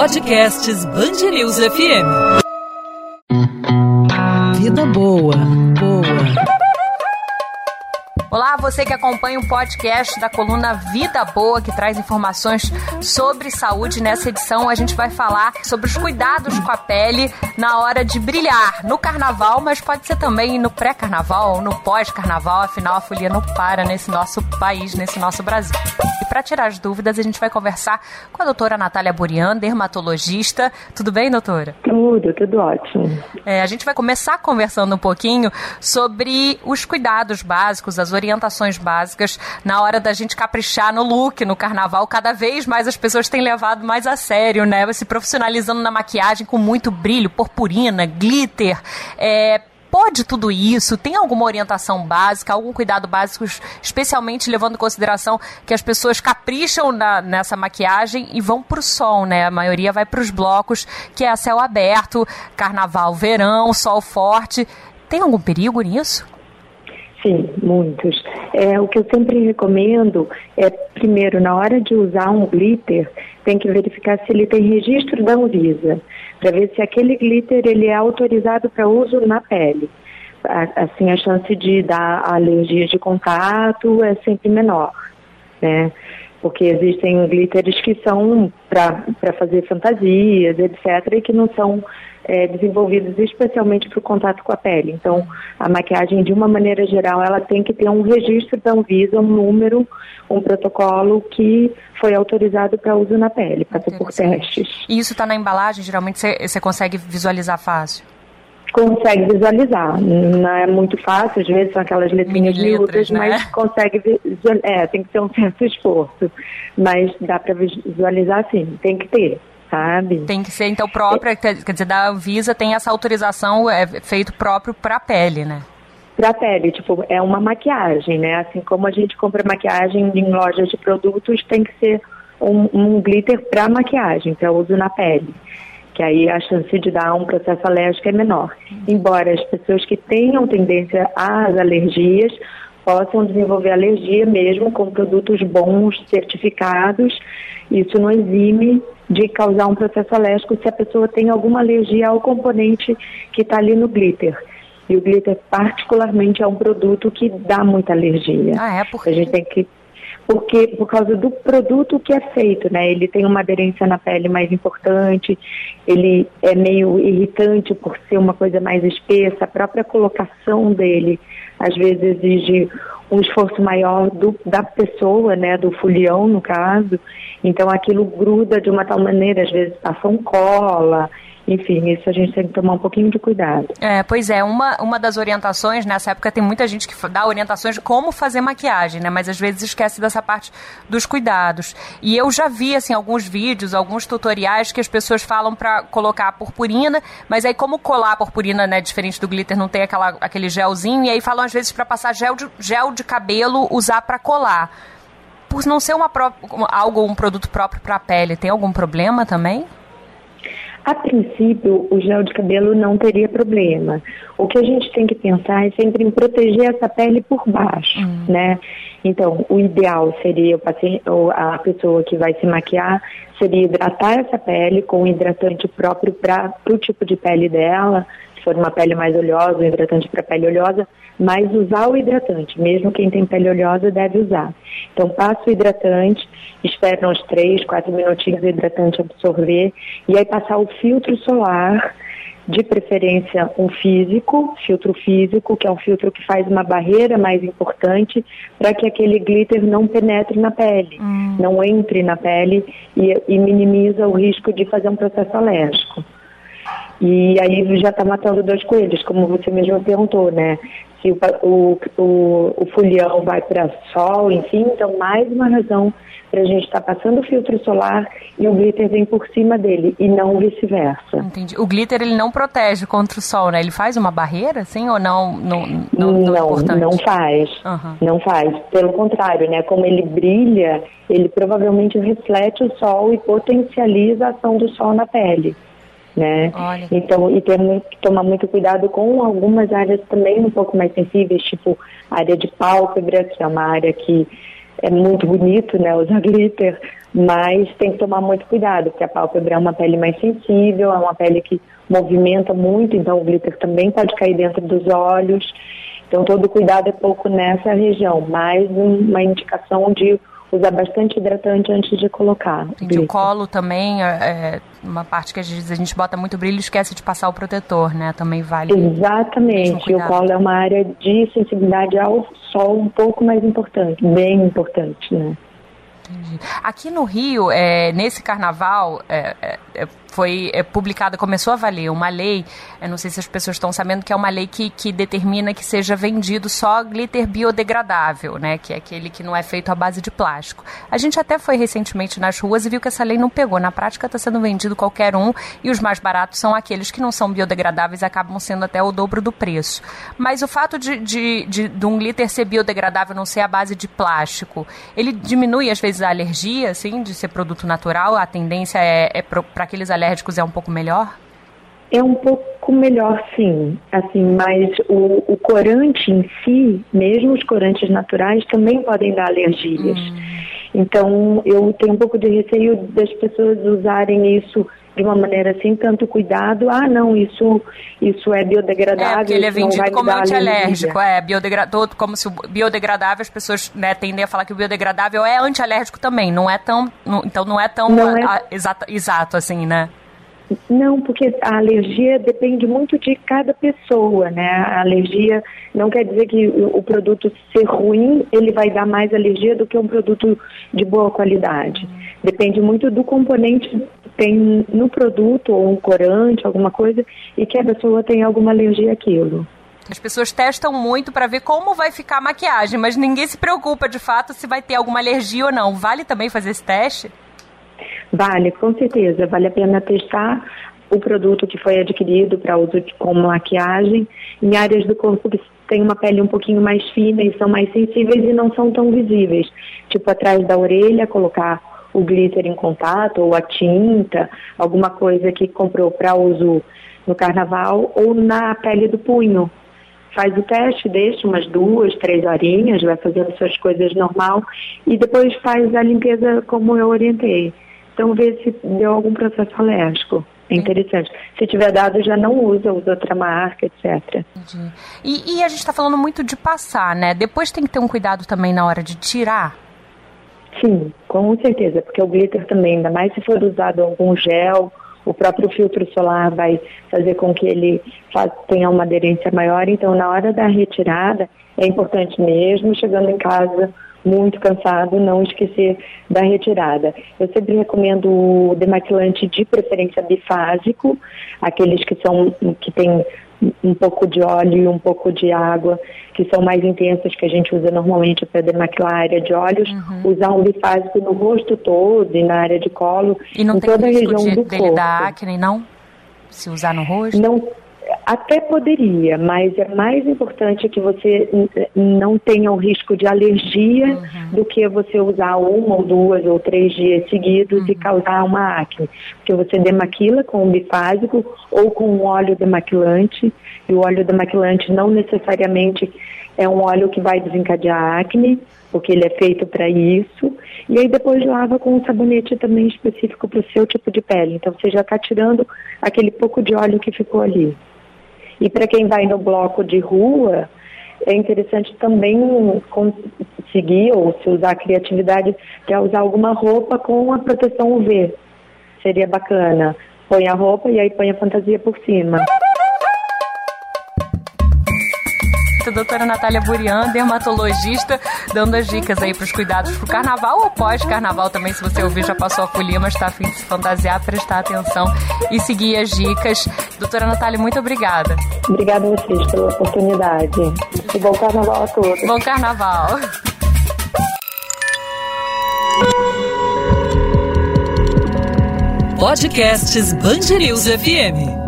Podcasts Bangerils FM. Vida boa, boa. Olá, você que acompanha o podcast da coluna Vida Boa, que traz informações sobre saúde. Nessa edição, a gente vai falar sobre os cuidados com a pele na hora de brilhar no carnaval, mas pode ser também no pré-carnaval no pós-carnaval. Afinal, a folia não para nesse nosso país, nesse nosso Brasil. Para tirar as dúvidas, a gente vai conversar com a doutora Natália Burian, dermatologista. Tudo bem, doutora? Tudo, tudo ótimo. É, a gente vai começar conversando um pouquinho sobre os cuidados básicos, as orientações básicas na hora da gente caprichar no look, no carnaval. Cada vez mais as pessoas têm levado mais a sério, né? Se profissionalizando na maquiagem com muito brilho, purpurina, glitter. É, pode tudo isso? Tem alguma orientação básica, algum cuidado básico, especialmente levando em consideração que as pessoas capricham na, nessa maquiagem e vão para o sol, né? A maioria vai para os blocos, que é céu aberto, carnaval, verão, sol forte. Tem algum perigo nisso? Sim, muitos. É, o que eu sempre recomendo é, primeiro, na hora de usar um glitter, tem que verificar se ele tem registro da Anvisa, para ver se aquele glitter ele é autorizado para uso na pele. Assim, a chance de dar alergia de contato é sempre menor, né? Porque existem glitters que são para fazer fantasias, etc., e que não são é, desenvolvidos especialmente para o contato com a pele. Então, a maquiagem, de uma maneira geral, ela tem que ter um registro da Anvisa, um número, um protocolo que foi autorizado para uso na pele, passou por testes. E isso está na embalagem? Geralmente você consegue visualizar fácil? Consegue visualizar. Não é muito fácil, às vezes são aquelas letrinhas miúdas, né? mas consegue visualizar. É, tem que ter um certo esforço. Mas dá para visualizar sim, tem que ter sabe? Tem que ser, então, própria, quer dizer, da Anvisa tem essa autorização, é feito próprio para a pele, né? Para a pele, tipo, é uma maquiagem, né? Assim como a gente compra maquiagem em lojas de produtos, tem que ser um, um glitter para maquiagem, para uso na pele. Que aí a chance de dar um processo alérgico é menor. Embora as pessoas que tenham tendência às alergias possam desenvolver alergia mesmo com produtos bons, certificados. Isso não exime de causar um processo alérgico se a pessoa tem alguma alergia ao componente que está ali no glitter. E o glitter, particularmente, é um produto que dá muita alergia. Ah, é? Porque... A gente tem que porque por causa do produto que é feito, né? Ele tem uma aderência na pele mais importante, ele é meio irritante por ser uma coisa mais espessa, a própria colocação dele às vezes exige um esforço maior do, da pessoa, né, do folião no caso, então aquilo gruda de uma tal maneira, às vezes passa um cola, enfim, isso a gente tem que tomar um pouquinho de cuidado. É, pois é, uma, uma das orientações, nessa época tem muita gente que dá orientações de como fazer maquiagem, né? Mas às vezes esquece dessa parte dos cuidados. E eu já vi, assim, alguns vídeos, alguns tutoriais que as pessoas falam para colocar a purpurina, mas aí como colar a purpurina, né, diferente do glitter, não tem aquela, aquele gelzinho, e aí falam às vezes para passar gel de, gel de cabelo, usar para colar. Por não ser uma algo, um produto próprio para a pele, tem algum problema também? A princípio, o gel de cabelo não teria problema. O que a gente tem que pensar é sempre em proteger essa pele por baixo, uhum. né? Então, o ideal seria o paciente, ou a pessoa que vai se maquiar, seria hidratar essa pele com um hidratante próprio para o tipo de pele dela, se for uma pele mais oleosa, um hidratante para pele oleosa, mas usar o hidratante, mesmo quem tem pele oleosa deve usar. Então passa o hidratante, espera uns 3, 4 minutinhos o hidratante absorver e aí passar o filtro solar, de preferência um físico, filtro físico, que é um filtro que faz uma barreira mais importante para que aquele glitter não penetre na pele, hum. não entre na pele e, e minimiza o risco de fazer um processo alérgico. E aí já está matando dois coelhos, como você mesmo perguntou, né? Se o, o, o, o folião vai para sol, enfim, então mais uma razão para a gente estar tá passando o filtro solar e o glitter vem por cima dele e não vice-versa. Entendi. O glitter ele não protege contra o sol, né? Ele faz uma barreira, sim ou não? Não, não, não, não, não faz. Uhum. Não faz. Pelo contrário, né? Como ele brilha, ele provavelmente reflete o sol e potencializa a ação do sol na pele né? Olha. Então, e ter que tomar muito cuidado com algumas áreas também um pouco mais sensíveis, tipo a área de pálpebra, que é uma área que é muito bonito, né, usar glitter, mas tem que tomar muito cuidado, porque a pálpebra é uma pele mais sensível, é uma pele que movimenta muito, então o glitter também pode cair dentro dos olhos. Então todo cuidado é pouco nessa região, mais uma indicação de usar bastante hidratante antes de colocar. Entendi. O colo também é, é uma parte que a gente, a gente bota muito brilho e esquece de passar o protetor, né? Também vale. Exatamente. O colo é uma área de sensibilidade ao sol um pouco mais importante, bem importante, né? Aqui no Rio, é, nesse carnaval, é, é, é foi é, publicada, começou a valer uma lei, eu não sei se as pessoas estão sabendo, que é uma lei que, que determina que seja vendido só glitter biodegradável, né? Que é aquele que não é feito à base de plástico. A gente até foi recentemente nas ruas e viu que essa lei não pegou. Na prática está sendo vendido qualquer um e os mais baratos são aqueles que não são biodegradáveis acabam sendo até o dobro do preço. Mas o fato de, de, de, de um glitter ser biodegradável não ser à base de plástico, ele diminui às vezes a alergia, assim, de ser produto natural? A tendência é, é para aqueles alérgicos é um pouco melhor? É um pouco melhor, sim. Assim, mas o, o corante em si, mesmo os corantes naturais, também podem dar alergias. Hum. Então, eu tenho um pouco de receio das pessoas usarem isso de uma maneira sem tanto cuidado. Ah, não, isso, isso é biodegradável. É, porque ele é vendido como antialérgico, é, biodegradável, como se o biodegradável, as pessoas né, tendem a falar que o biodegradável é antialérgico também, não é tão, não, então não é tão não é... A, exato, exato assim, né? Não, porque a alergia depende muito de cada pessoa, né? A alergia não quer dizer que o produto ser ruim, ele vai dar mais alergia do que um produto de boa qualidade. Depende muito do componente que tem no produto, ou um corante, alguma coisa, e que a pessoa tem alguma alergia àquilo. As pessoas testam muito para ver como vai ficar a maquiagem, mas ninguém se preocupa de fato se vai ter alguma alergia ou não. Vale também fazer esse teste? Vale, com certeza. Vale a pena testar o produto que foi adquirido para uso de, como maquiagem em áreas do corpo que têm uma pele um pouquinho mais fina e são mais sensíveis e não são tão visíveis. Tipo atrás da orelha, colocar o glitter em contato ou a tinta, alguma coisa que comprou para uso no carnaval ou na pele do punho. Faz o teste, deixa umas duas, três horinhas, vai fazendo suas coisas normal e depois faz a limpeza como eu orientei. Então, ver se deu algum processo alérgico. É interessante. Se tiver dado, já não usa, usa outra marca, etc. E, e a gente está falando muito de passar, né? Depois tem que ter um cuidado também na hora de tirar. Sim, com certeza, porque o glitter também, ainda mais se for usado algum gel, o próprio filtro solar vai fazer com que ele faz, tenha uma aderência maior. Então, na hora da retirada, é importante mesmo, chegando em casa, muito cansado, não esquecer da retirada. Eu sempre recomendo o demaquilante de preferência bifásico, aqueles que são que tem um pouco de óleo e um pouco de água, que são mais intensos que a gente usa normalmente para demaquilar a área de olhos, uhum. usar um bifásico no rosto todo e na área de colo, e não em toda a região de, do dele corpo. da acne, não? Se usar no rosto? Não até poderia, mas é mais importante que você não tenha o risco de alergia uhum. do que você usar uma ou duas ou três dias seguidos uhum. e causar uma acne. Porque você demaquila com um bifásico ou com um óleo demaquilante, e o óleo demaquilante não necessariamente é um óleo que vai desencadear acne, porque ele é feito para isso. E aí depois lava com um sabonete também específico para o seu tipo de pele. Então você já está tirando aquele pouco de óleo que ficou ali. E para quem vai no bloco de rua, é interessante também conseguir ou se usar a criatividade para usar alguma roupa com a proteção UV. Seria bacana. Põe a roupa e aí põe a fantasia por cima a doutora Natália Burian, dermatologista, dando as dicas aí para os cuidados pro carnaval ou pós-carnaval também, se você ouvir, já passou a folia, mas está afim de se fantasiar, prestar atenção e seguir as dicas. Doutora Natália, muito obrigada. Obrigada a vocês pela oportunidade. E bom carnaval a todos. Bom carnaval. Podcasts Bangerils FM.